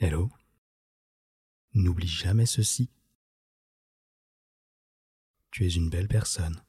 Hello? N'oublie jamais ceci. Tu es une belle personne.